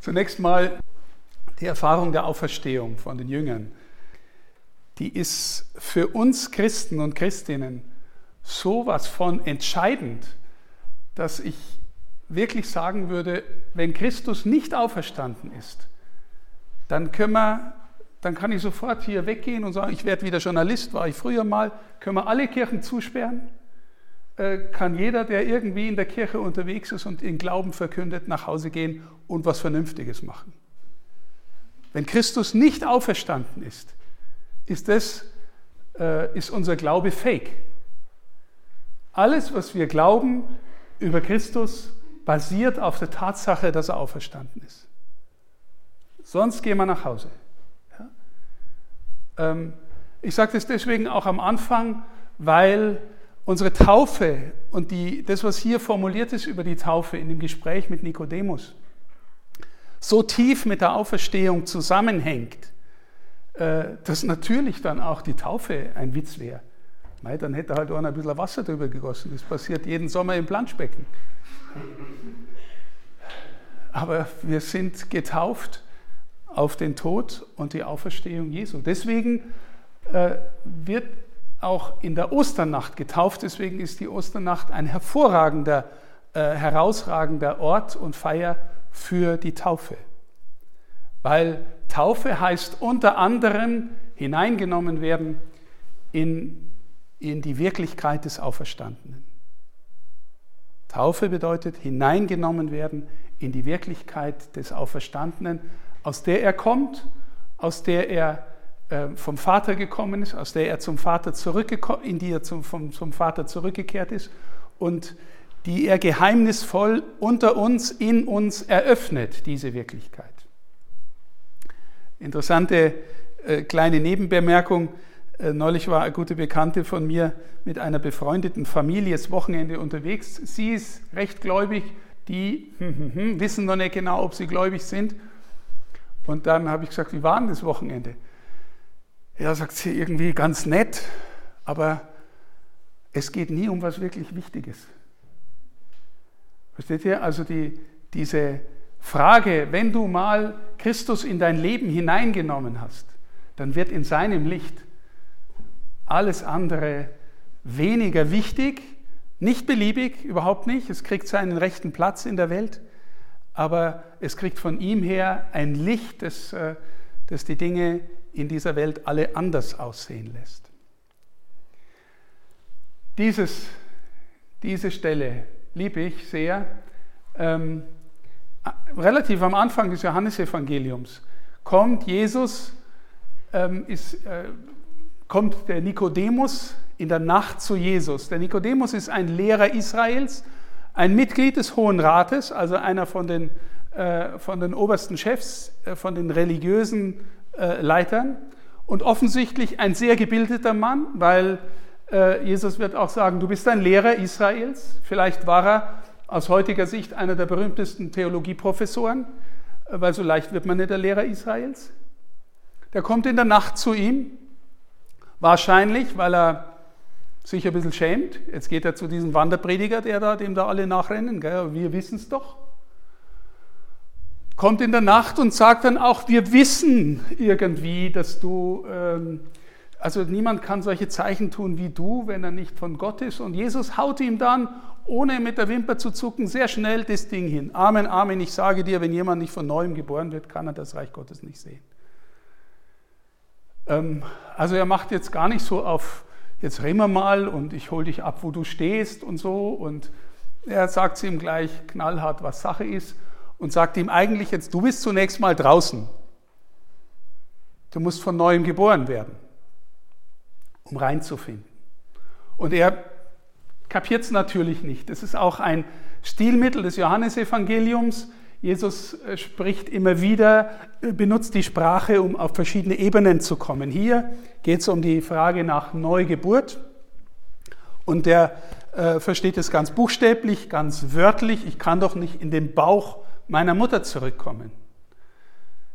Zunächst mal die Erfahrung der Auferstehung von den Jüngern. Die ist für uns Christen und Christinnen sowas von entscheidend, dass ich wirklich sagen würde, wenn Christus nicht auferstanden ist, dann können wir, dann kann ich sofort hier weggehen und sagen, ich werde wieder Journalist, war ich früher mal, können wir alle Kirchen zusperren, kann jeder, der irgendwie in der Kirche unterwegs ist und den Glauben verkündet, nach Hause gehen und was Vernünftiges machen. Wenn Christus nicht auferstanden ist, ist, das, äh, ist unser Glaube fake. Alles, was wir glauben über Christus, basiert auf der Tatsache, dass er auferstanden ist. Sonst gehen wir nach Hause. Ja? Ähm, ich sage das deswegen auch am Anfang, weil unsere Taufe und die, das, was hier formuliert ist über die Taufe in dem Gespräch mit Nikodemus, so tief mit der Auferstehung zusammenhängt, äh, dass natürlich dann auch die Taufe ein Witz wäre. dann hätte halt einer ein bisschen Wasser drüber gegossen. Das passiert jeden Sommer im Planschbecken. Aber wir sind getauft auf den Tod und die Auferstehung Jesu. Deswegen äh, wird auch in der Osternacht getauft. Deswegen ist die Osternacht ein hervorragender, äh, herausragender Ort und Feier für die Taufe. Weil Taufe heißt unter anderem hineingenommen werden in, in die Wirklichkeit des Auferstandenen. Taufe bedeutet hineingenommen werden in die Wirklichkeit des Auferstandenen, aus der er kommt, aus der er vom Vater gekommen ist, aus der er zum Vater zurückgekommen, in die er zum, vom, zum Vater zurückgekehrt ist und die er geheimnisvoll unter uns, in uns eröffnet, diese Wirklichkeit. Interessante äh, kleine Nebenbemerkung. Äh, neulich war eine gute Bekannte von mir mit einer befreundeten Familie das Wochenende unterwegs. Sie ist recht gläubig, die hm, hm, hm, wissen noch nicht genau, ob sie gläubig sind. Und dann habe ich gesagt, wie war denn das Wochenende? Ja, sagt sie irgendwie ganz nett, aber es geht nie um was wirklich Wichtiges. Versteht ihr? Also die, diese Frage, wenn du mal Christus in dein Leben hineingenommen hast, dann wird in seinem Licht alles andere weniger wichtig, nicht beliebig, überhaupt nicht. Es kriegt seinen rechten Platz in der Welt, aber es kriegt von ihm her ein Licht, das, äh, das die Dinge in dieser Welt alle anders aussehen lässt. Dieses, diese Stelle liebe ich sehr. Ähm, relativ am Anfang des Johannesevangeliums kommt Jesus, ähm, ist, äh, kommt der Nikodemus in der Nacht zu Jesus. Der Nikodemus ist ein Lehrer Israels, ein Mitglied des Hohen Rates, also einer von den, äh, von den obersten Chefs, äh, von den religiösen äh, Leitern und offensichtlich ein sehr gebildeter Mann, weil äh, Jesus wird auch sagen, du bist ein Lehrer Israels. Vielleicht war er aus heutiger Sicht einer der berühmtesten Theologieprofessoren, äh, weil so leicht wird man nicht der Lehrer Israels. Der kommt in der Nacht zu ihm, wahrscheinlich, weil er sich ein bisschen schämt. Jetzt geht er zu diesem Wanderprediger, der da, dem da alle nachrennen. Gell? Wir wissen es doch. Kommt in der Nacht und sagt dann auch, wir wissen irgendwie, dass du, ähm, also niemand kann solche Zeichen tun wie du, wenn er nicht von Gott ist. Und Jesus haut ihm dann ohne mit der Wimper zu zucken, sehr schnell das Ding hin. Amen, Amen, ich sage dir, wenn jemand nicht von neuem geboren wird, kann er das Reich Gottes nicht sehen. Ähm, also er macht jetzt gar nicht so auf, jetzt reden wir mal und ich hole dich ab, wo du stehst und so. Und er sagt ihm gleich knallhart, was Sache ist und sagt ihm eigentlich jetzt, du bist zunächst mal draußen. Du musst von neuem geboren werden, um reinzufinden. Und er kapiert es natürlich nicht. Das ist auch ein Stilmittel des Johannesevangeliums. Jesus äh, spricht immer wieder, äh, benutzt die Sprache, um auf verschiedene Ebenen zu kommen. Hier geht es um die Frage nach Neugeburt. Und der äh, versteht es ganz buchstäblich, ganz wörtlich. Ich kann doch nicht in den Bauch meiner Mutter zurückkommen.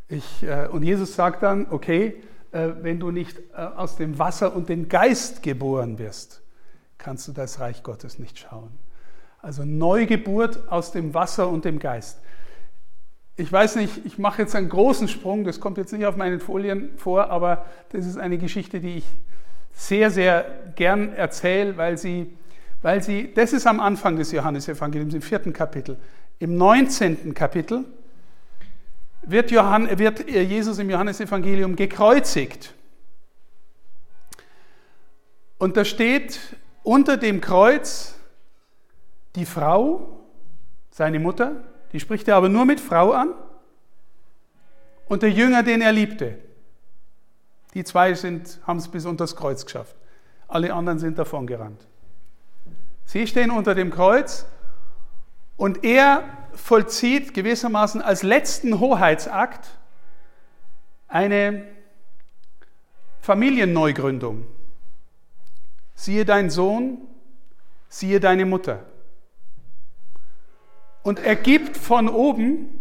Ich, äh, und Jesus sagt dann, okay, äh, wenn du nicht äh, aus dem Wasser und dem Geist geboren wirst, kannst du das Reich Gottes nicht schauen. Also Neugeburt aus dem Wasser und dem Geist. ich weiß nicht, ich mache jetzt einen großen Sprung, das kommt jetzt nicht auf meinen Folien vor, aber das ist eine Geschichte, die ich sehr, sehr gern erzähle, weil sie, weil sie, das ist am Anfang des Johannesevangeliums, im vierten Kapitel. Im 19. Kapitel wird, Johann, wird Jesus im Johannesevangelium gekreuzigt. Und da steht unter dem Kreuz die Frau, seine Mutter, die spricht er aber nur mit Frau an, und der Jünger, den er liebte. Die zwei haben es bis unter das Kreuz geschafft. Alle anderen sind davon gerannt. Sie stehen unter dem Kreuz und er vollzieht gewissermaßen als letzten Hoheitsakt eine Familienneugründung. Siehe dein Sohn, siehe deine Mutter. Und er gibt von oben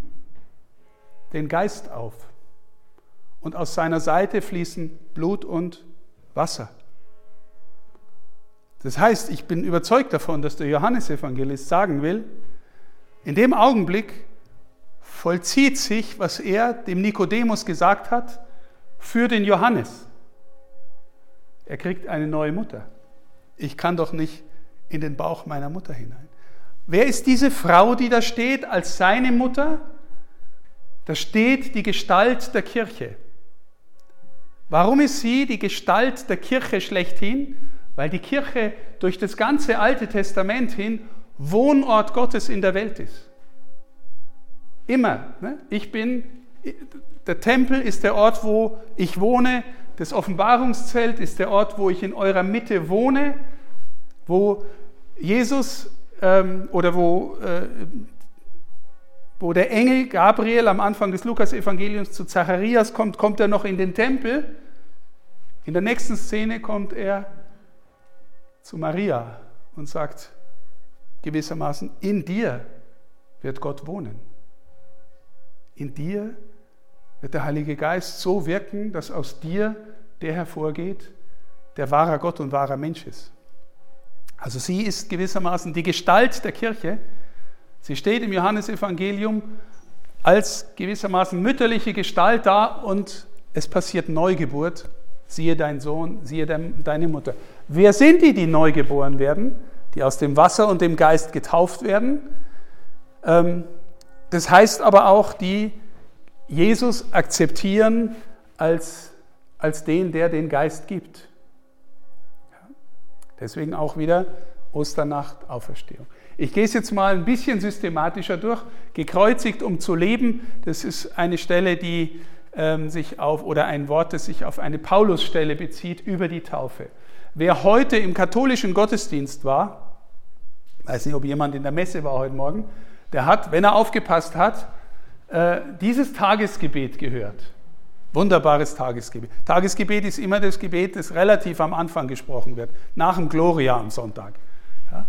den Geist auf. Und aus seiner Seite fließen Blut und Wasser. Das heißt, ich bin überzeugt davon, dass der Johannesevangelist sagen will, in dem Augenblick vollzieht sich, was er dem Nikodemus gesagt hat, für den Johannes. Er kriegt eine neue Mutter. Ich kann doch nicht in den Bauch meiner Mutter hinein. Wer ist diese Frau, die da steht als seine Mutter? Da steht die Gestalt der Kirche. Warum ist sie die Gestalt der Kirche schlechthin? Weil die Kirche durch das ganze Alte Testament hin Wohnort Gottes in der Welt ist. Immer. Ne? Ich bin, der Tempel ist der Ort, wo ich wohne. Das Offenbarungszelt ist der Ort, wo ich in eurer Mitte wohne, wo Jesus ähm, oder wo, äh, wo der Engel Gabriel am Anfang des Lukas-Evangeliums zu Zacharias kommt, kommt er noch in den Tempel. In der nächsten Szene kommt er zu Maria und sagt, gewissermaßen, in dir wird Gott wohnen. In dir wird der Heilige Geist so wirken, dass aus dir der hervorgeht, der wahrer Gott und wahrer Mensch ist. Also sie ist gewissermaßen die Gestalt der Kirche. Sie steht im Johannesevangelium als gewissermaßen mütterliche Gestalt da und es passiert Neugeburt. Siehe dein Sohn, siehe deine Mutter. Wer sind die, die neu geboren werden? Die aus dem Wasser und dem Geist getauft werden. Ähm, das heißt aber auch, die Jesus akzeptieren als, als den, der den Geist gibt. Deswegen auch wieder Osternacht, Auferstehung. Ich gehe es jetzt mal ein bisschen systematischer durch. Gekreuzigt, um zu leben, das ist eine Stelle, die ähm, sich auf, oder ein Wort, das sich auf eine Paulusstelle bezieht über die Taufe. Wer heute im katholischen Gottesdienst war, weiß nicht, ob jemand in der Messe war heute Morgen, der hat, wenn er aufgepasst hat, äh, dieses Tagesgebet gehört. Wunderbares Tagesgebet. Tagesgebet ist immer das Gebet, das relativ am Anfang gesprochen wird, nach dem Gloria am Sonntag. Ja.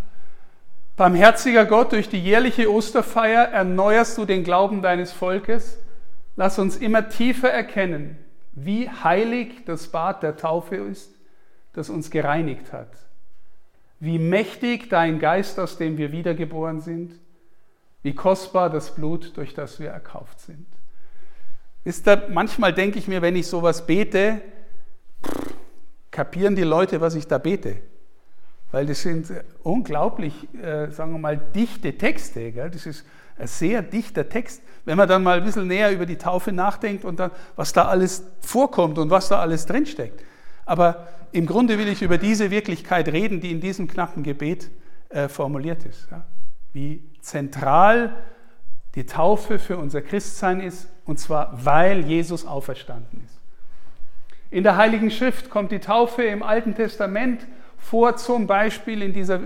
Barmherziger Gott, durch die jährliche Osterfeier erneuerst du den Glauben deines Volkes. Lass uns immer tiefer erkennen, wie heilig das Bad der Taufe ist das uns gereinigt hat. Wie mächtig dein Geist, aus dem wir wiedergeboren sind. Wie kostbar das Blut, durch das wir erkauft sind. Ist da, manchmal denke ich mir, wenn ich sowas bete, kapieren die Leute, was ich da bete. Weil das sind unglaublich, äh, sagen wir mal, dichte Texte. Gell? Das ist ein sehr dichter Text. Wenn man dann mal ein bisschen näher über die Taufe nachdenkt und dann, was da alles vorkommt und was da alles drinsteckt. Aber im Grunde will ich über diese Wirklichkeit reden, die in diesem knappen Gebet äh, formuliert ist. Ja? Wie zentral die Taufe für unser Christsein ist, und zwar weil Jesus auferstanden ist. In der Heiligen Schrift kommt die Taufe im Alten Testament vor, zum Beispiel in dieser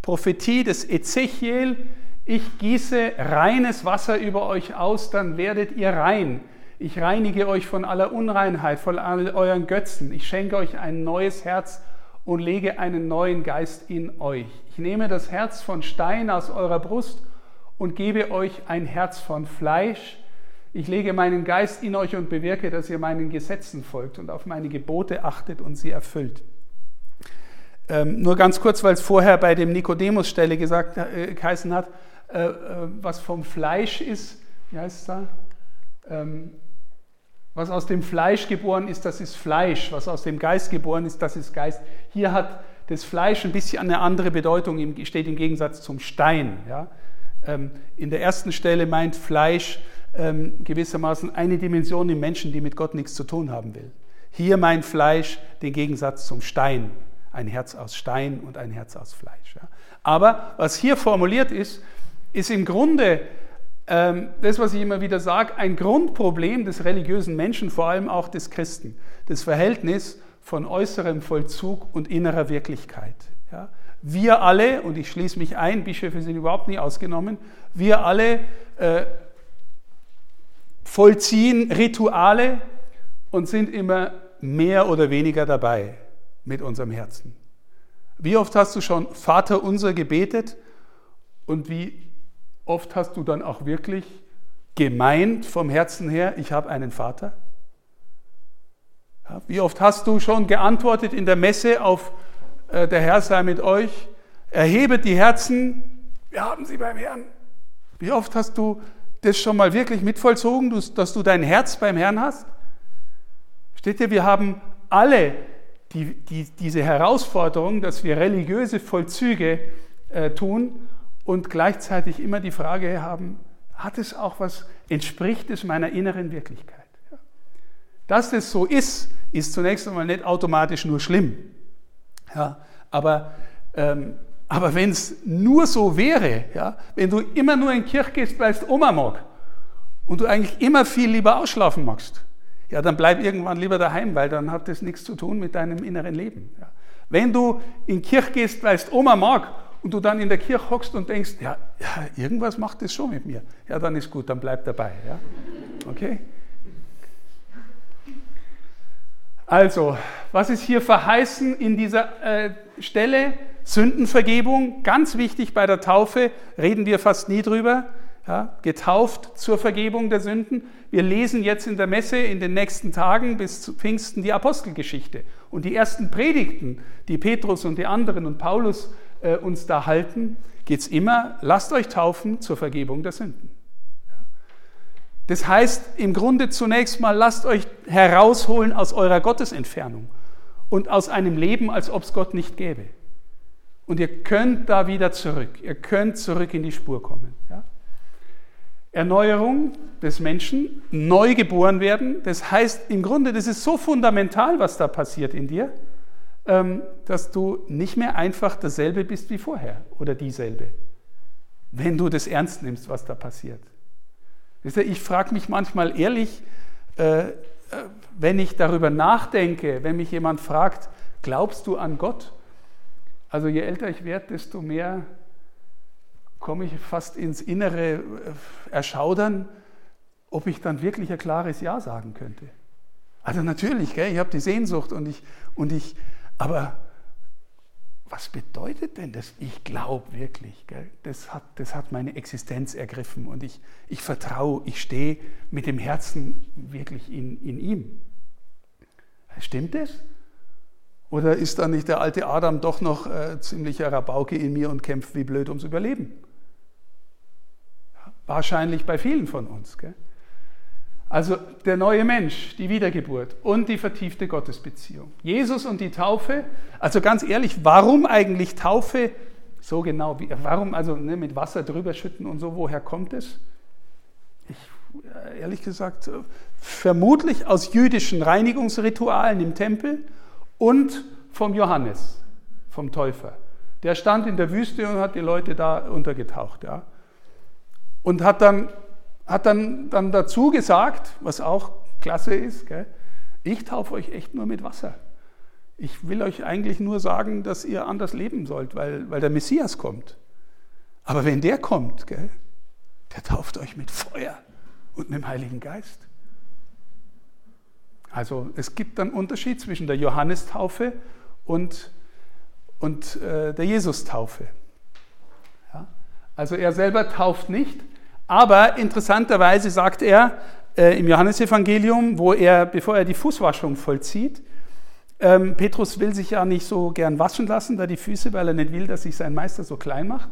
Prophetie des Ezechiel. Ich gieße reines Wasser über euch aus, dann werdet ihr rein. Ich reinige euch von aller Unreinheit, von all euren Götzen. Ich schenke euch ein neues Herz und lege einen neuen Geist in euch. Ich nehme das Herz von Stein aus eurer Brust und gebe euch ein Herz von Fleisch. Ich lege meinen Geist in euch und bewirke, dass ihr meinen Gesetzen folgt und auf meine Gebote achtet und sie erfüllt. Ähm, nur ganz kurz, weil es vorher bei dem Nikodemus-Stelle gesagt äh, geheißen hat, äh, äh, was vom Fleisch ist wie heißt es da? Ähm, was aus dem Fleisch geboren ist, das ist Fleisch. Was aus dem Geist geboren ist, das ist Geist. Hier hat das Fleisch ein bisschen eine andere Bedeutung, steht im Gegensatz zum Stein. Ja? Ähm, in der ersten Stelle meint Fleisch ähm, gewissermaßen eine Dimension im Menschen, die mit Gott nichts zu tun haben will. Hier meint Fleisch den Gegensatz zum Stein. Ein Herz aus Stein und ein Herz aus Fleisch. Ja? Aber was hier formuliert ist, ist im Grunde das, was ich immer wieder sage, ein Grundproblem des religiösen Menschen, vor allem auch des Christen. Das Verhältnis von äußerem Vollzug und innerer Wirklichkeit. Ja? Wir alle, und ich schließe mich ein, Bischöfe sind überhaupt nie ausgenommen, wir alle äh, vollziehen Rituale und sind immer mehr oder weniger dabei mit unserem Herzen. Wie oft hast du schon Vater unser gebetet und wie oft hast du dann auch wirklich gemeint vom Herzen her, ich habe einen Vater? Wie oft hast du schon geantwortet in der Messe auf äh, der Herr sei mit euch, erhebet die Herzen, wir haben sie beim Herrn. Wie oft hast du das schon mal wirklich mitvollzogen, dass du dein Herz beim Herrn hast? Steht ihr, wir haben alle die, die, diese Herausforderung, dass wir religiöse Vollzüge äh, tun und gleichzeitig immer die Frage haben, hat es auch was, entspricht es meiner inneren Wirklichkeit? Dass das so ist, ist zunächst einmal nicht automatisch nur schlimm. Ja, aber ähm, aber wenn es nur so wäre, ja, wenn du immer nur in Kirche gehst, weil es Oma mag und du eigentlich immer viel lieber ausschlafen magst, ja, dann bleib irgendwann lieber daheim, weil dann hat das nichts zu tun mit deinem inneren Leben. Ja. Wenn du in Kirche gehst, weil es Oma mag und du dann in der Kirche hockst und denkst, ja, ja, irgendwas macht das schon mit mir, ja, dann ist gut, dann bleib dabei. Ja. Okay? Also, was ist hier verheißen in dieser äh, Stelle? Sündenvergebung, ganz wichtig bei der Taufe, reden wir fast nie drüber. Ja, getauft zur Vergebung der Sünden. Wir lesen jetzt in der Messe in den nächsten Tagen bis zu Pfingsten die Apostelgeschichte. Und die ersten Predigten, die Petrus und die anderen und Paulus äh, uns da halten, geht es immer, lasst euch taufen zur Vergebung der Sünden. Das heißt im Grunde zunächst mal, lasst euch herausholen aus eurer Gottesentfernung und aus einem Leben, als ob es Gott nicht gäbe. Und ihr könnt da wieder zurück. Ihr könnt zurück in die Spur kommen. Ja? Erneuerung des Menschen, neu geboren werden. Das heißt im Grunde, das ist so fundamental, was da passiert in dir, dass du nicht mehr einfach dasselbe bist wie vorher oder dieselbe, wenn du das ernst nimmst, was da passiert. Ich frage mich manchmal ehrlich, äh, äh, wenn ich darüber nachdenke, wenn mich jemand fragt, glaubst du an Gott? Also je älter ich werde, desto mehr komme ich fast ins innere äh, Erschaudern, ob ich dann wirklich ein klares Ja sagen könnte. Also natürlich, gell, ich habe die Sehnsucht und ich, und ich, aber was bedeutet denn das? Ich glaube wirklich. Gell? Das, hat, das hat meine Existenz ergriffen und ich, ich vertraue, ich stehe mit dem Herzen wirklich in, in ihm. Stimmt das? Oder ist da nicht der alte Adam doch noch äh, ziemlicher Rabauke in mir und kämpft wie blöd ums Überleben? Wahrscheinlich bei vielen von uns. Gell? Also der neue Mensch, die Wiedergeburt und die vertiefte Gottesbeziehung. Jesus und die Taufe. Also ganz ehrlich, warum eigentlich Taufe? So genau, wie, warum also ne, mit Wasser drüber schütten und so, woher kommt es? Ich, äh, ehrlich gesagt, vermutlich aus jüdischen Reinigungsritualen im Tempel und vom Johannes, vom Täufer. Der stand in der Wüste und hat die Leute da untergetaucht. Ja. Und hat dann, hat dann, dann dazu gesagt, was auch klasse ist, gell, ich taufe euch echt nur mit Wasser. Ich will euch eigentlich nur sagen, dass ihr anders leben sollt, weil, weil der Messias kommt. Aber wenn der kommt, gell, der tauft euch mit Feuer und mit dem Heiligen Geist. Also es gibt einen Unterschied zwischen der Johannistaufe und, und äh, der Jesus-Taufe. Ja? Also er selber tauft nicht, aber interessanterweise sagt er äh, im Johannesevangelium, wo er, bevor er die Fußwaschung vollzieht, ähm, Petrus will sich ja nicht so gern waschen lassen, da die Füße, weil er nicht will, dass sich sein Meister so klein macht.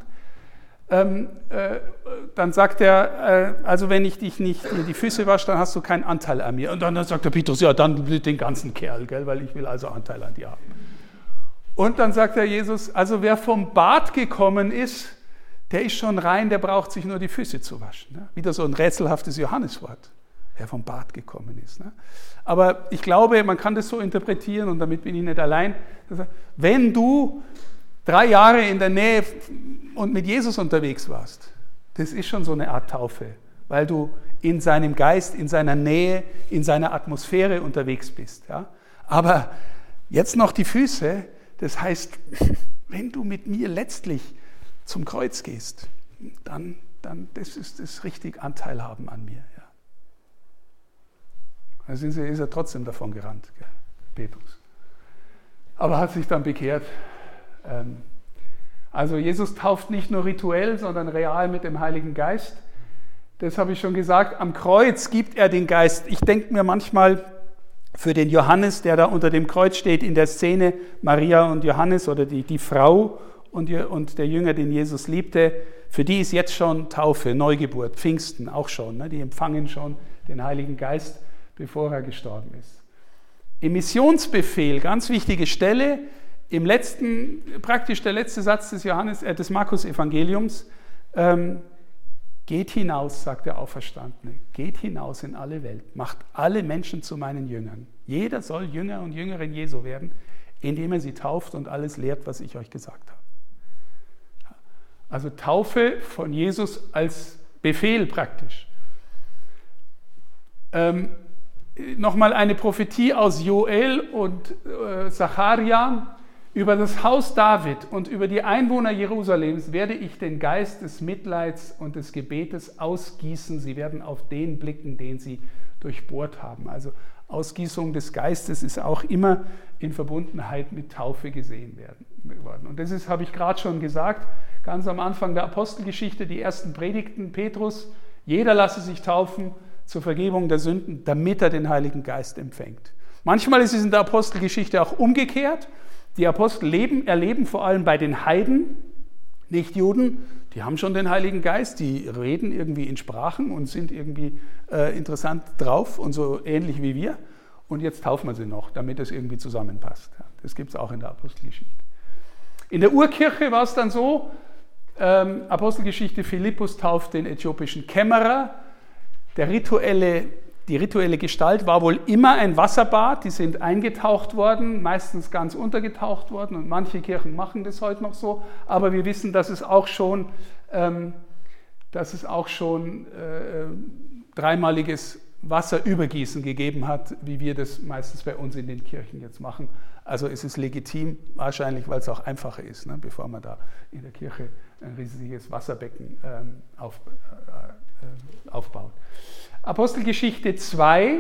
ähm, äh, dann sagt er, äh, also wenn ich dich nicht die Füße wasche, dann hast du keinen Anteil an mir. Und dann sagt der Petrus, ja, dann den ganzen Kerl, gell, weil ich will also Anteil an dir haben. Und dann sagt der Jesus, also wer vom Bad gekommen ist, der ist schon rein, der braucht sich nur die Füße zu waschen. Ne? Wieder so ein rätselhaftes Johanneswort, wer vom Bad gekommen ist. Ne? Aber ich glaube, man kann das so interpretieren und damit bin ich nicht allein. Wenn du drei Jahre in der Nähe und mit Jesus unterwegs warst, das ist schon so eine Art Taufe, weil du in seinem Geist, in seiner Nähe, in seiner Atmosphäre unterwegs bist. Ja? Aber jetzt noch die Füße, das heißt, wenn du mit mir letztlich zum Kreuz gehst, dann, dann das ist das richtig Anteil haben an mir. Ja. Da sind sie, ist er trotzdem davon gerannt, gell, Petrus. Aber hat sich dann bekehrt. Ähm, also Jesus tauft nicht nur rituell, sondern real mit dem Heiligen Geist. Das habe ich schon gesagt. Am Kreuz gibt er den Geist. Ich denke mir manchmal für den Johannes, der da unter dem Kreuz steht in der Szene, Maria und Johannes oder die, die Frau und, der Jünger, den Jesus liebte, für die ist jetzt schon Taufe, Neugeburt, Pfingsten auch schon. Ne? Die empfangen schon den Heiligen Geist, bevor er gestorben ist. Im Missionsbefehl, ganz wichtige Stelle, im letzten, praktisch der letzte Satz des, Johannes, äh, des Markus-Evangeliums, ähm, geht hinaus, sagt der Auferstandene, geht hinaus in alle Welt, macht alle Menschen zu meinen Jüngern. Jeder soll Jünger und Jüngerin Jesu werden, indem er sie tauft und alles lehrt, was ich euch gesagt habe. Also Taufe von Jesus als Befehl praktisch. Ähm, Nochmal eine Prophetie aus Joel und äh, Zacharia. Über das Haus David und über die Einwohner Jerusalems werde ich den Geist des Mitleids und des Gebetes ausgießen. Sie werden auf den blicken, den sie durchbohrt haben. Also Ausgießung des Geistes ist auch immer in Verbundenheit mit Taufe gesehen werden, worden. Und das ist, habe ich gerade schon gesagt, ganz am Anfang der Apostelgeschichte, die ersten Predigten Petrus, jeder lasse sich taufen zur Vergebung der Sünden, damit er den Heiligen Geist empfängt. Manchmal ist es in der Apostelgeschichte auch umgekehrt. Die Apostel leben, erleben vor allem bei den Heiden, nicht Juden, die haben schon den Heiligen Geist, die reden irgendwie in Sprachen und sind irgendwie äh, interessant drauf und so ähnlich wie wir. Und jetzt taufen wir sie noch, damit es irgendwie zusammenpasst. Das gibt es auch in der Apostelgeschichte. In der Urkirche war es dann so, ähm, Apostelgeschichte Philippus tauft den äthiopischen Kämmerer. Der rituelle die rituelle Gestalt war wohl immer ein Wasserbad, die sind eingetaucht worden, meistens ganz untergetaucht worden. Und manche Kirchen machen das heute noch so, aber wir wissen, dass es auch schon, ähm, dass es auch schon äh, dreimaliges Wasserübergießen gegeben hat, wie wir das meistens bei uns in den Kirchen jetzt machen. Also es ist legitim, wahrscheinlich, weil es auch einfacher ist, ne, bevor man da in der Kirche ein riesiges Wasserbecken ähm, auf, äh, äh aufbaut. Apostelgeschichte 2,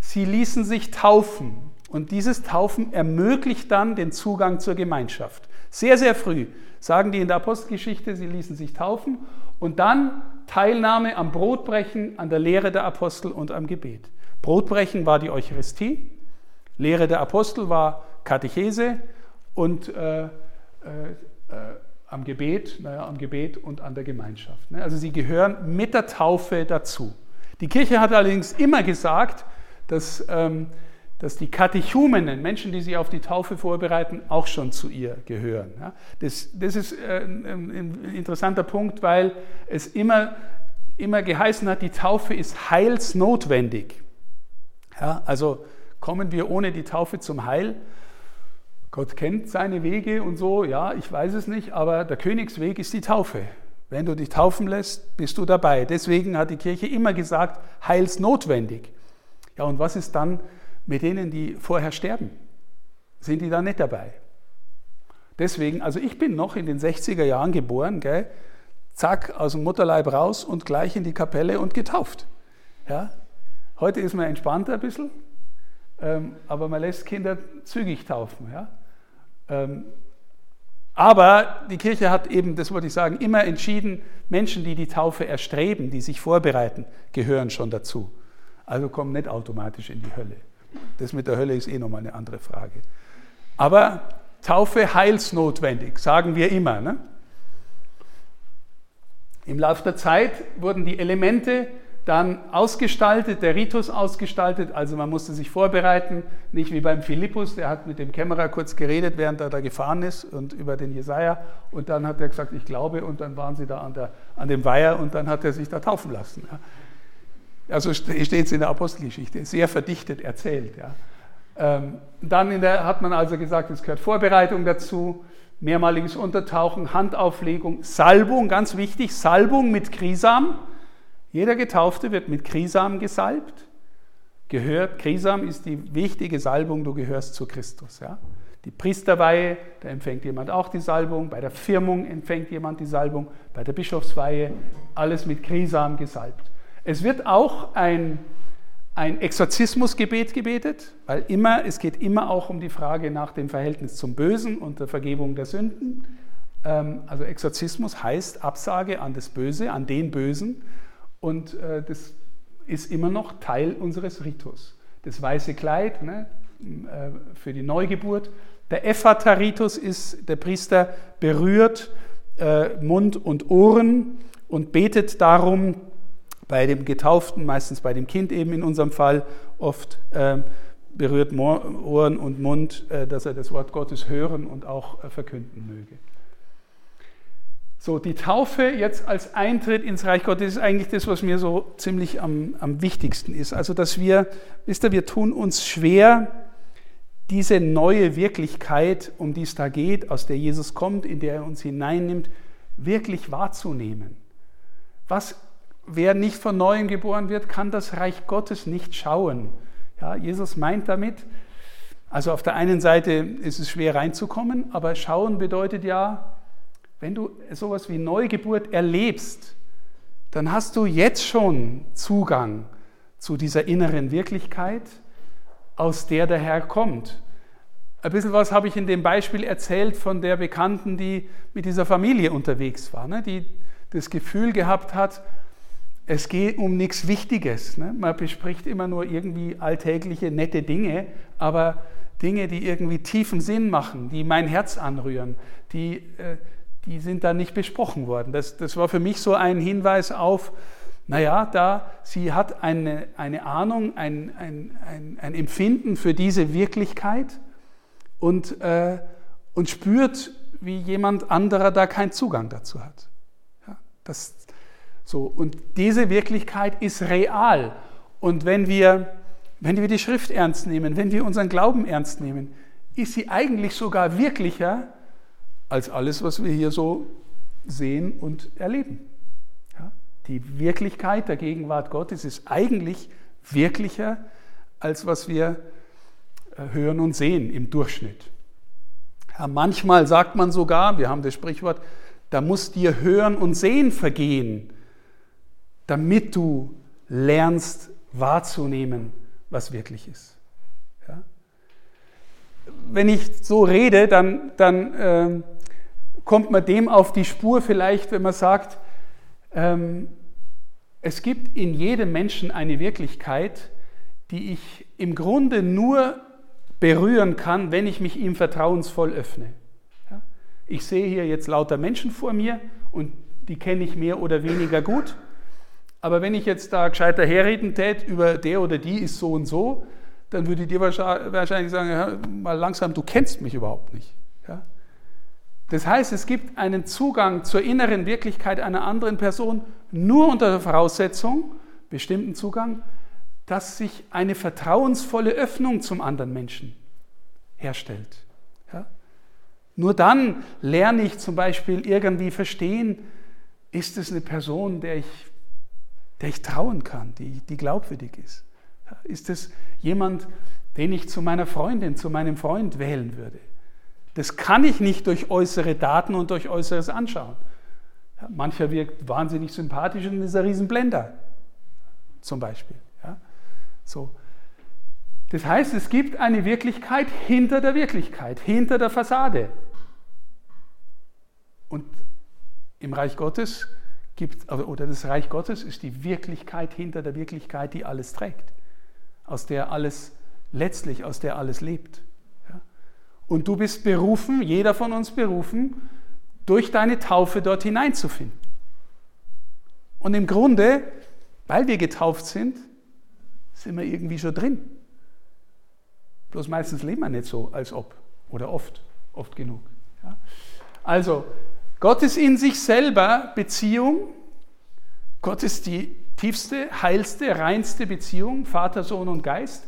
sie ließen sich taufen. Und dieses Taufen ermöglicht dann den Zugang zur Gemeinschaft. Sehr, sehr früh sagen die in der Apostelgeschichte, sie ließen sich taufen und dann Teilnahme am Brotbrechen, an der Lehre der Apostel und am Gebet. Brotbrechen war die Eucharistie, Lehre der Apostel war Katechese und äh, äh, äh, am Gebet, naja, am Gebet und an der Gemeinschaft. Ne? Also sie gehören mit der Taufe dazu. Die Kirche hat allerdings immer gesagt, dass, ähm, dass die Katechumenen, Menschen, die sich auf die Taufe vorbereiten, auch schon zu ihr gehören. Das, das, ist äh, ein, ein interessanter Punkt, weil es immer, immer geheißen hat, die Taufe ist heilsnotwendig. Ja? Also kommen wir ohne die Taufe zum Heil? Gott kennt seine Wege und so, ja, ich weiß es nicht, aber der Königsweg ist die Taufe. Wenn du dich taufen lässt, bist du dabei. Deswegen hat die Kirche immer gesagt, heilsnotwendig. Ja, und was ist dann mit denen, die vorher sterben? Sind die da nicht dabei? Deswegen, also ich bin noch in den 60er Jahren geboren, gell? zack, aus dem Mutterleib raus und gleich in die Kapelle und getauft. Ja? Heute ist man entspannter ein bisschen, ähm, aber man lässt Kinder zügig taufen. Ja? Ähm, aber die Kirche hat eben, das wollte ich sagen, immer entschieden, Menschen, die die Taufe erstreben, die sich vorbereiten, gehören schon dazu. Also kommen nicht automatisch in die Hölle. Das mit der Hölle ist eh nochmal eine andere Frage. Aber Taufe heilsnotwendig, sagen wir immer. Ne? Im Laufe der Zeit wurden die Elemente dann ausgestaltet, der Ritus ausgestaltet, also man musste sich vorbereiten, nicht wie beim Philippus, der hat mit dem Kämmerer kurz geredet, während er da gefahren ist und über den Jesaja und dann hat er gesagt, ich glaube und dann waren sie da an, der, an dem Weiher und dann hat er sich da taufen lassen. Ja. Also steht es in der Apostelgeschichte, sehr verdichtet erzählt. Ja. Ähm, dann der, hat man also gesagt, es gehört Vorbereitung dazu, mehrmaliges Untertauchen, Handauflegung, Salbung, ganz wichtig, Salbung mit Krisam. Jeder Getaufte wird mit Krisam gesalbt. Gehört, Krisam ist die wichtige Salbung, du gehörst zu Christus. Ja? Die Priesterweihe, da empfängt jemand auch die Salbung, bei der Firmung empfängt jemand die Salbung, bei der Bischofsweihe, alles mit Krisam gesalbt. Es wird auch ein, ein Exorzismusgebet gebetet, weil immer, es geht immer auch um die Frage nach dem Verhältnis zum Bösen und der Vergebung der Sünden. Ähm, also Exorzismus heißt Absage an das Böse, an den Bösen. Und äh, das ist immer noch Teil unseres Ritus. Das weiße Kleid ne, äh, für die Neugeburt. Der Ephata-Ritus ist, der Priester berührt äh, Mund und Ohren und betet darum, bei dem Getauften, meistens bei dem Kind eben in unserem Fall, oft äh, berührt Ohren und Mund, äh, dass er das Wort Gottes hören und auch äh, verkünden möge. So, die Taufe jetzt als Eintritt ins Reich Gottes ist eigentlich das, was mir so ziemlich am, am wichtigsten ist. Also, dass wir, wisst ihr, wir tun uns schwer, diese neue Wirklichkeit, um die es da geht, aus der Jesus kommt, in der er uns hineinnimmt, wirklich wahrzunehmen. Was wer nicht von neuem geboren wird, kann das Reich Gottes nicht schauen. Ja, Jesus meint damit, also auf der einen Seite ist es schwer reinzukommen, aber schauen bedeutet ja, wenn du sowas wie Neugeburt erlebst, dann hast du jetzt schon Zugang zu dieser inneren Wirklichkeit, aus der der Herr kommt. Ein bisschen was habe ich in dem Beispiel erzählt von der Bekannten, die mit dieser Familie unterwegs war, ne? die das Gefühl gehabt hat, es geht um nichts Wichtiges. Ne? Man bespricht immer nur irgendwie alltägliche, nette Dinge, aber Dinge, die irgendwie tiefen Sinn machen, die mein Herz anrühren, die, äh, die sind da nicht besprochen worden. Das, das war für mich so ein Hinweis auf, naja, da sie hat eine, eine Ahnung, ein, ein, ein, ein Empfinden für diese Wirklichkeit und, äh, und spürt, wie jemand anderer da keinen Zugang dazu hat. Ja, das, so, und diese Wirklichkeit ist real. Und wenn wir, wenn wir die Schrift ernst nehmen, wenn wir unseren Glauben ernst nehmen, ist sie eigentlich sogar wirklicher als alles, was wir hier so sehen und erleben. Ja? Die Wirklichkeit der Gegenwart Gottes ist eigentlich wirklicher, als was wir äh, hören und sehen im Durchschnitt. Ja, manchmal sagt man sogar, wir haben das Sprichwort, da muss dir Hören und Sehen vergehen, damit du lernst wahrzunehmen, was wirklich ist. Ja? Wenn ich so rede, dann, dann äh, kommt man dem auf die Spur vielleicht, wenn man sagt, ähm, es gibt in jedem Menschen eine Wirklichkeit, die ich im Grunde nur berühren kann, wenn ich mich ihm vertrauensvoll öffne. Ja? Ich sehe hier jetzt lauter Menschen vor mir und die kenne ich mehr oder weniger gut. Aber wenn ich jetzt da gescheiter herreden tät über der oder die ist so und so, dann würde dir wahrscheinlich sagen, ja, mal langsam, du kennst mich überhaupt nicht. Ja? Das heißt, es gibt einen Zugang zur inneren Wirklichkeit einer anderen Person nur unter der Voraussetzung, bestimmten Zugang, dass sich eine vertrauensvolle Öffnung zum anderen Menschen herstellt. Ja? Nur dann lerne ich zum Beispiel irgendwie verstehen, ist es eine Person, der ich der ich trauen kann, die, die glaubwürdig ist? Ist es jemand, den ich zu meiner Freundin, zu meinem Freund wählen würde? Das kann ich nicht durch äußere Daten und durch äußeres Anschauen. Mancher wirkt wahnsinnig sympathisch und ist ein Riesenblender, zum Beispiel. Ja, so. Das heißt, es gibt eine Wirklichkeit hinter der Wirklichkeit, hinter der Fassade. Und im Reich Gottes gibt, oder das Reich Gottes ist die Wirklichkeit hinter der Wirklichkeit, die alles trägt, aus der alles letztlich, aus der alles lebt. Und du bist berufen, jeder von uns berufen, durch deine Taufe dort hineinzufinden. Und im Grunde, weil wir getauft sind, sind wir irgendwie schon drin. Bloß meistens leben wir nicht so, als ob. Oder oft, oft genug. Also, Gott ist in sich selber Beziehung. Gott ist die tiefste, heilste, reinste Beziehung, Vater, Sohn und Geist.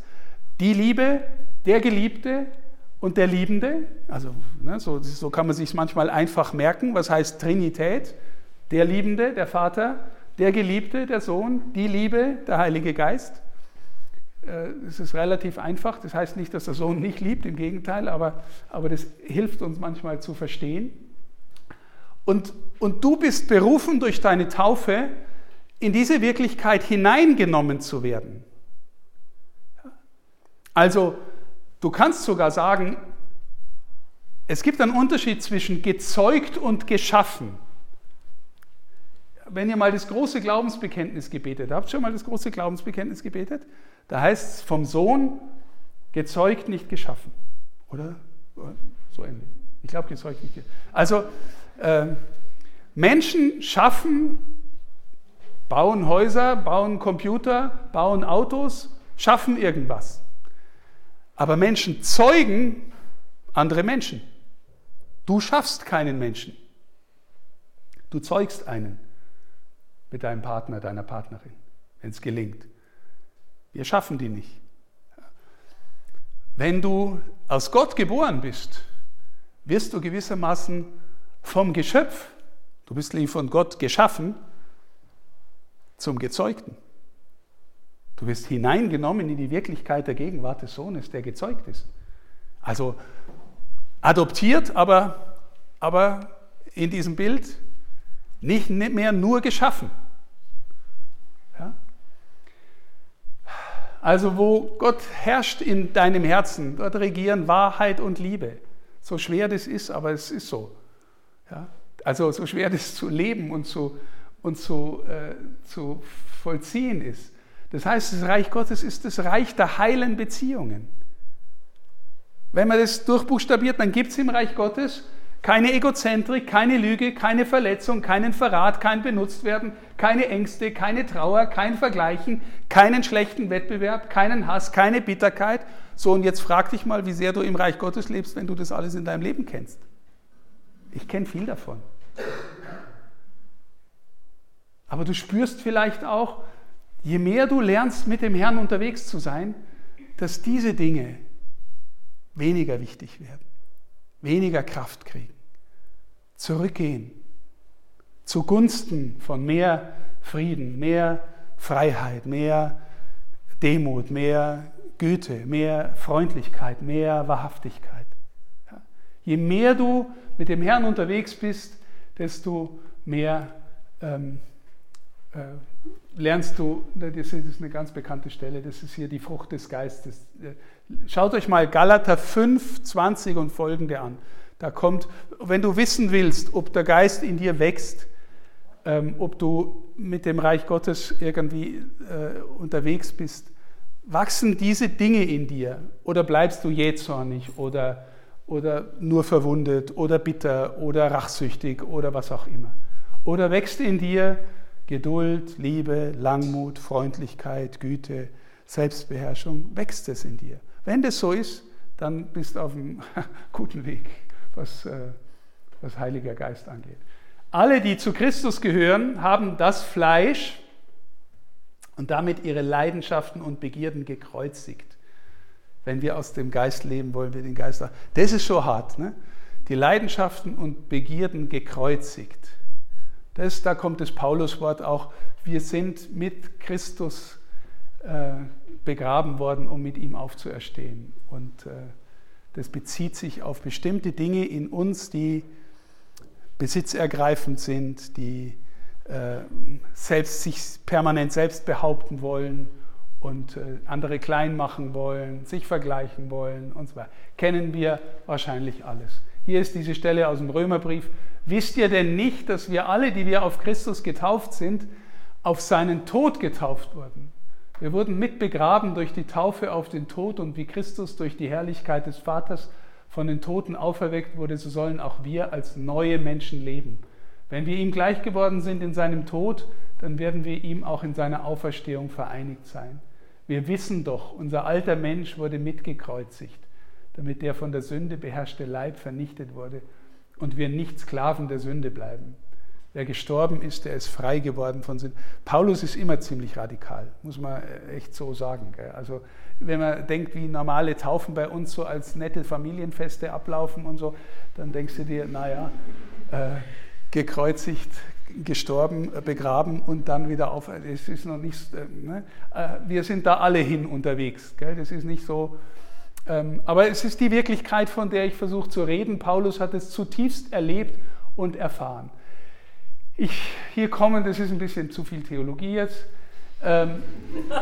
Die Liebe, der Geliebte und der Liebende. Also, ne, so, so kann man sich manchmal einfach merken. Was heißt Trinität? Der Liebende, der Vater, der Geliebte, der Sohn, die Liebe, der Heilige Geist. Es ist relativ einfach. Das heißt nicht, dass der Sohn nicht liebt, im Gegenteil, aber, aber das hilft uns manchmal zu verstehen. Und, und du bist berufen durch deine Taufe, in diese Wirklichkeit hineingenommen zu werden. Also, du kannst sogar sagen, es gibt einen Unterschied zwischen gezeugt und geschaffen. Wenn ihr mal das große Glaubensbekenntnis gebetet habt, schon mal das große Glaubensbekenntnis gebetet? Da heißt es vom Sohn gezeugt, nicht geschaffen. Oder? So ähnlich. Ich glaube, gezeugt, nicht geschaffen. Also, äh, Menschen schaffen, bauen Häuser, bauen Computer, bauen Autos, schaffen irgendwas. Aber Menschen zeugen andere Menschen. Du schaffst keinen Menschen. Du zeugst einen mit deinem Partner, deiner Partnerin, wenn es gelingt. Wir schaffen die nicht. Wenn du aus Gott geboren bist, wirst du gewissermaßen vom Geschöpf, du bist von Gott geschaffen, zum Gezeugten. Du wirst hineingenommen in die Wirklichkeit der Gegenwart des Sohnes, der gezeugt ist. Also adoptiert, aber, aber in diesem Bild nicht mehr nur geschaffen. Also wo Gott herrscht in deinem Herzen, dort regieren Wahrheit und Liebe. So schwer das ist, aber es ist so. Ja? Also so schwer das zu leben und zu, und zu, äh, zu vollziehen ist. Das heißt, das Reich Gottes ist das Reich der heilen Beziehungen. Wenn man das durchbuchstabiert, dann gibt es im Reich Gottes keine Egozentrik, keine Lüge, keine Verletzung, keinen Verrat, kein Benutztwerden, keine Ängste, keine Trauer, kein Vergleichen, keinen schlechten Wettbewerb, keinen Hass, keine Bitterkeit. So, und jetzt frag dich mal, wie sehr du im Reich Gottes lebst, wenn du das alles in deinem Leben kennst. Ich kenne viel davon. Aber du spürst vielleicht auch, je mehr du lernst, mit dem Herrn unterwegs zu sein, dass diese Dinge weniger wichtig werden, weniger Kraft kriegen zurückgehen zugunsten von mehr Frieden, mehr Freiheit, mehr Demut, mehr Güte, mehr Freundlichkeit, mehr Wahrhaftigkeit. Je mehr du mit dem Herrn unterwegs bist, desto mehr ähm, äh, lernst du, das ist eine ganz bekannte Stelle, das ist hier die Frucht des Geistes. Schaut euch mal Galater 5, 20 und folgende an. Da kommt, wenn du wissen willst, ob der Geist in dir wächst, ähm, ob du mit dem Reich Gottes irgendwie äh, unterwegs bist, wachsen diese Dinge in dir oder bleibst du jähzornig oder, oder nur verwundet oder bitter oder rachsüchtig oder was auch immer? Oder wächst in dir Geduld, Liebe, Langmut, Freundlichkeit, Güte, Selbstbeherrschung? Wächst es in dir? Wenn das so ist, dann bist du auf einem guten Weg was, äh, was Heiliger Geist angeht. Alle, die zu Christus gehören, haben das Fleisch und damit ihre Leidenschaften und Begierden gekreuzigt. Wenn wir aus dem Geist leben, wollen wir den Geist. Haben. Das ist schon hart. Ne? Die Leidenschaften und Begierden gekreuzigt. Das, da kommt das Pauluswort auch. Wir sind mit Christus äh, begraben worden, um mit ihm aufzuerstehen. Und äh, das bezieht sich auf bestimmte Dinge in uns, die besitzergreifend sind, die äh, selbst, sich permanent selbst behaupten wollen und äh, andere klein machen wollen, sich vergleichen wollen und so weiter. Kennen wir wahrscheinlich alles. Hier ist diese Stelle aus dem Römerbrief. Wisst ihr denn nicht, dass wir alle, die wir auf Christus getauft sind, auf seinen Tod getauft wurden? Wir wurden mitbegraben durch die Taufe auf den Tod und wie Christus durch die Herrlichkeit des Vaters von den Toten auferweckt wurde, so sollen auch wir als neue Menschen leben. Wenn wir ihm gleich geworden sind in seinem Tod, dann werden wir ihm auch in seiner Auferstehung vereinigt sein. Wir wissen doch, unser alter Mensch wurde mitgekreuzigt, damit der von der Sünde beherrschte Leib vernichtet wurde und wir nicht Sklaven der Sünde bleiben. Wer gestorben ist, der ist frei geworden von Sünde. Paulus ist immer ziemlich radikal, muss man echt so sagen. Also wenn man denkt, wie normale Taufen bei uns so als nette Familienfeste ablaufen und so, dann denkst du dir, naja, äh, gekreuzigt, gestorben, äh, begraben und dann wieder auf. Es ist noch nicht, äh, ne? Äh, wir sind da alle hin unterwegs. Gell? Das ist nicht so. Ähm, aber es ist die Wirklichkeit, von der ich versuche zu reden. Paulus hat es zutiefst erlebt und erfahren. Ich hier kommen, das ist ein bisschen zu viel Theologie jetzt. Ähm,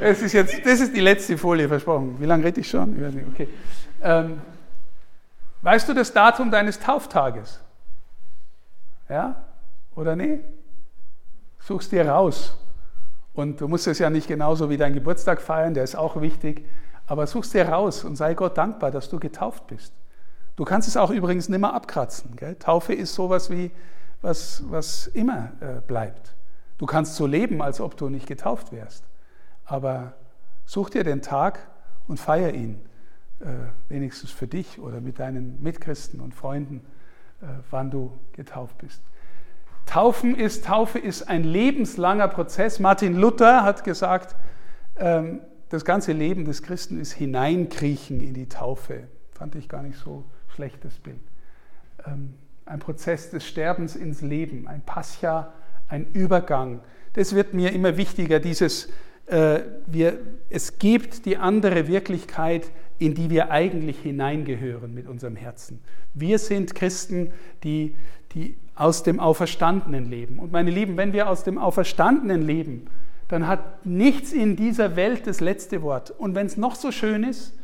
es ist jetzt, das ist die letzte Folie versprochen. Wie lange rede ich schon? Ich weiß nicht. Okay. Ähm, weißt du das Datum deines Tauftages? Ja? Oder nee? Such's dir raus. Und du musst es ja nicht genauso wie deinen Geburtstag feiern, der ist auch wichtig. Aber such's dir raus und sei Gott dankbar, dass du getauft bist. Du kannst es auch übrigens nicht mehr abkratzen. Gell? Taufe ist sowas wie, was, was immer äh, bleibt. Du kannst so leben, als ob du nicht getauft wärst. Aber such dir den Tag und feier ihn, äh, wenigstens für dich oder mit deinen Mitchristen und Freunden. Äh, wann du getauft bist. Taufen ist, Taufe ist ein lebenslanger Prozess. Martin Luther hat gesagt, ähm, das ganze Leben des Christen ist Hineinkriechen in die Taufe. Fand ich gar nicht so schlechtes Bild. Ähm, ein Prozess des Sterbens ins Leben, ein Pascha, ein Übergang. Das wird mir immer wichtiger, dieses, äh, wir, es gibt die andere Wirklichkeit, in die wir eigentlich hineingehören mit unserem Herzen. Wir sind Christen, die, die aus dem Auferstandenen leben. Und meine Lieben, wenn wir aus dem Auferstandenen leben, dann hat nichts in dieser Welt das letzte Wort. Und wenn es noch so schön ist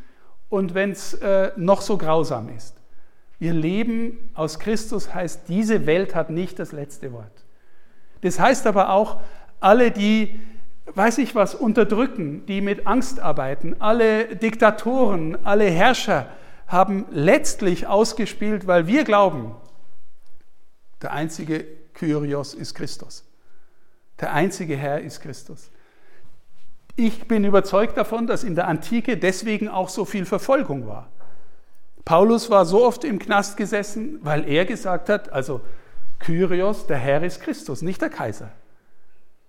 und wenn es äh, noch so grausam ist. Wir leben aus Christus heißt, diese Welt hat nicht das letzte Wort. Das heißt aber auch, alle, die weiß ich was, unterdrücken, die mit Angst arbeiten. Alle Diktatoren, alle Herrscher haben letztlich ausgespielt, weil wir glauben, der einzige Kyrios ist Christus. Der einzige Herr ist Christus. Ich bin überzeugt davon, dass in der Antike deswegen auch so viel Verfolgung war. Paulus war so oft im Knast gesessen, weil er gesagt hat, also Kyrios, der Herr ist Christus, nicht der Kaiser.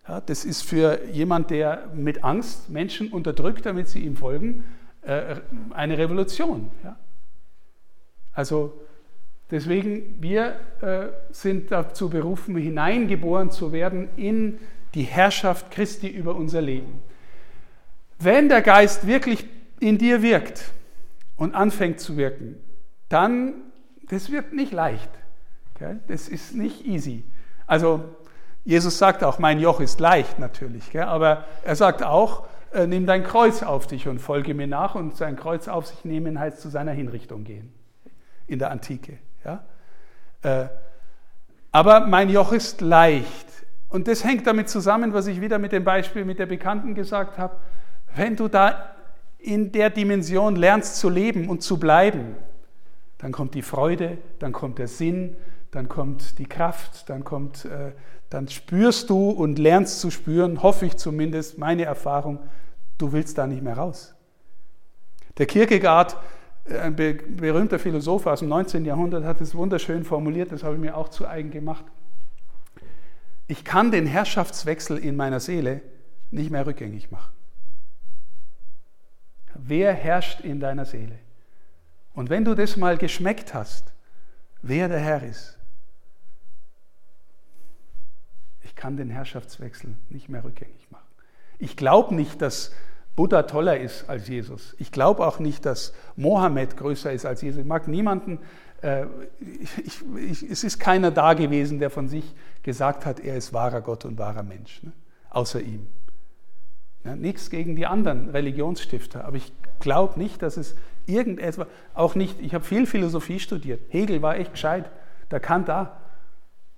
Ja, das ist für jemand, der mit Angst Menschen unterdrückt, damit sie ihm folgen, äh, eine Revolution. Ja? Also deswegen, wir äh, sind dazu berufen, hineingeboren zu werden in die Herrschaft Christi über unser Leben. Wenn der Geist wirklich in dir wirkt und anfängt zu wirken, dann, das wird nicht leicht. Das ist nicht easy. Also Jesus sagt auch, mein Joch ist leicht natürlich, gell? aber er sagt auch, äh, nimm dein Kreuz auf dich und folge mir nach. Und sein Kreuz auf sich nehmen heißt zu seiner Hinrichtung gehen in der Antike. Ja? Äh, aber mein Joch ist leicht. Und das hängt damit zusammen, was ich wieder mit dem Beispiel mit der Bekannten gesagt habe. Wenn du da in der Dimension lernst zu leben und zu bleiben, dann kommt die Freude, dann kommt der Sinn, dann kommt die Kraft, dann kommt äh, dann spürst du und lernst zu spüren, hoffe ich zumindest, meine Erfahrung, du willst da nicht mehr raus. Der Kierkegaard, äh, ein berühmter Philosoph aus dem 19. Jahrhundert, hat es wunderschön formuliert, das habe ich mir auch zu eigen gemacht. Ich kann den Herrschaftswechsel in meiner Seele nicht mehr rückgängig machen. Wer herrscht in deiner Seele? Und wenn du das mal geschmeckt hast, wer der Herr ist, kann den Herrschaftswechsel nicht mehr rückgängig machen. Ich glaube nicht, dass Buddha toller ist als Jesus. Ich glaube auch nicht, dass Mohammed größer ist als Jesus. Ich mag niemanden, äh, ich, ich, es ist keiner da gewesen, der von sich gesagt hat, er ist wahrer Gott und wahrer Mensch, ne? außer ihm. Ja, nichts gegen die anderen Religionsstifter, aber ich glaube nicht, dass es irgendetwas, auch nicht, ich habe viel Philosophie studiert. Hegel war echt gescheit, der kann da.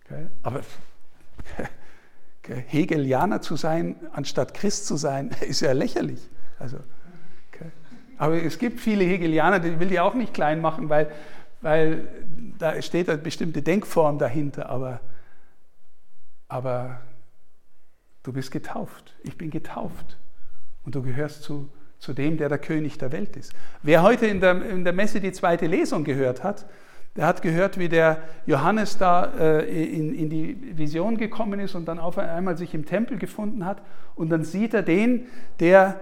Okay? Aber Hegelianer zu sein, anstatt Christ zu sein, ist ja lächerlich. Also, okay. Aber es gibt viele Hegelianer, die will die auch nicht klein machen, weil, weil da steht eine bestimmte Denkform dahinter. Aber aber du bist getauft. Ich bin getauft. Und du gehörst zu, zu dem, der der König der Welt ist. Wer heute in der, in der Messe die zweite Lesung gehört hat, der hat gehört, wie der Johannes da äh, in, in die Vision gekommen ist und dann auf einmal sich im Tempel gefunden hat. Und dann sieht er den, der,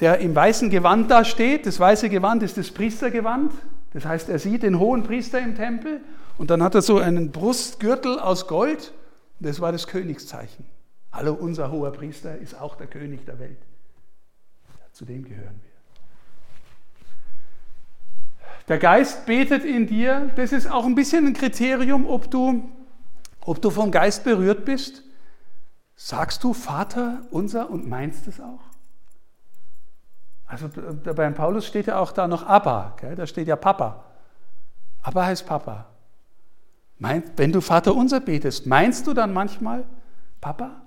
der im weißen Gewand da steht. Das weiße Gewand ist das Priestergewand. Das heißt, er sieht den hohen Priester im Tempel und dann hat er so einen Brustgürtel aus Gold. Das war das Königszeichen. Hallo, unser hoher Priester ist auch der König der Welt. Zu dem gehören wir. Der Geist betet in dir. Das ist auch ein bisschen ein Kriterium, ob du, ob du vom Geist berührt bist. Sagst du Vater unser und meinst es auch? Also beim Paulus steht ja auch da noch Abba, gell? da steht ja Papa. Abba heißt Papa. wenn du Vater unser betest, meinst du dann manchmal Papa?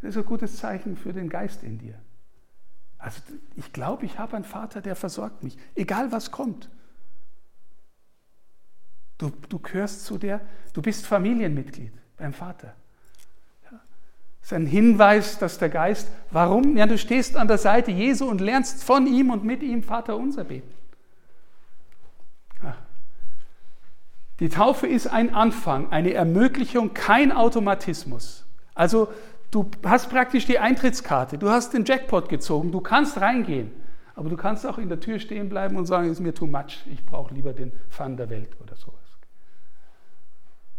Das ist ein gutes Zeichen für den Geist in dir. Also ich glaube, ich habe einen Vater, der versorgt mich, egal was kommt. Du, du gehörst zu der, du bist Familienmitglied beim Vater. Ja. Das ist ein Hinweis, dass der Geist, warum? Ja, du stehst an der Seite Jesu und lernst von ihm und mit ihm Vater unser beten. Ja. Die Taufe ist ein Anfang, eine Ermöglichung, kein Automatismus. Also Du hast praktisch die Eintrittskarte, du hast den Jackpot gezogen, du kannst reingehen. Aber du kannst auch in der Tür stehen bleiben und sagen, es ist mir too much, ich brauche lieber den Fun der Welt oder sowas.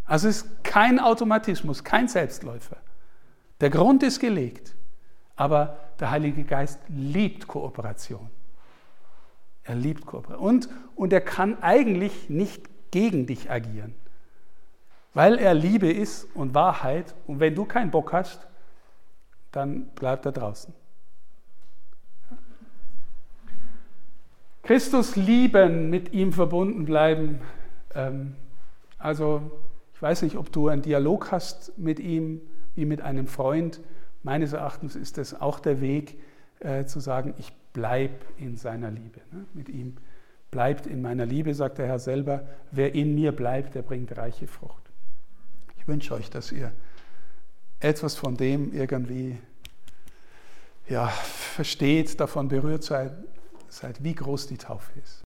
Also es ist kein Automatismus, kein Selbstläufer. Der Grund ist gelegt, aber der Heilige Geist liebt Kooperation. Er liebt Kooperation. Und, und er kann eigentlich nicht gegen dich agieren, weil er Liebe ist und Wahrheit. Und wenn du keinen Bock hast, dann bleibt er draußen. Christus lieben, mit ihm verbunden bleiben. Ähm, also ich weiß nicht, ob du einen Dialog hast mit ihm wie mit einem Freund. Meines Erachtens ist das auch der Weg äh, zu sagen, ich bleibe in seiner Liebe. Ne? Mit ihm bleibt in meiner Liebe, sagt der Herr selber. Wer in mir bleibt, der bringt reiche Frucht. Ich wünsche euch, dass ihr etwas von dem irgendwie ja, versteht, davon berührt seid, seid, wie groß die Taufe ist.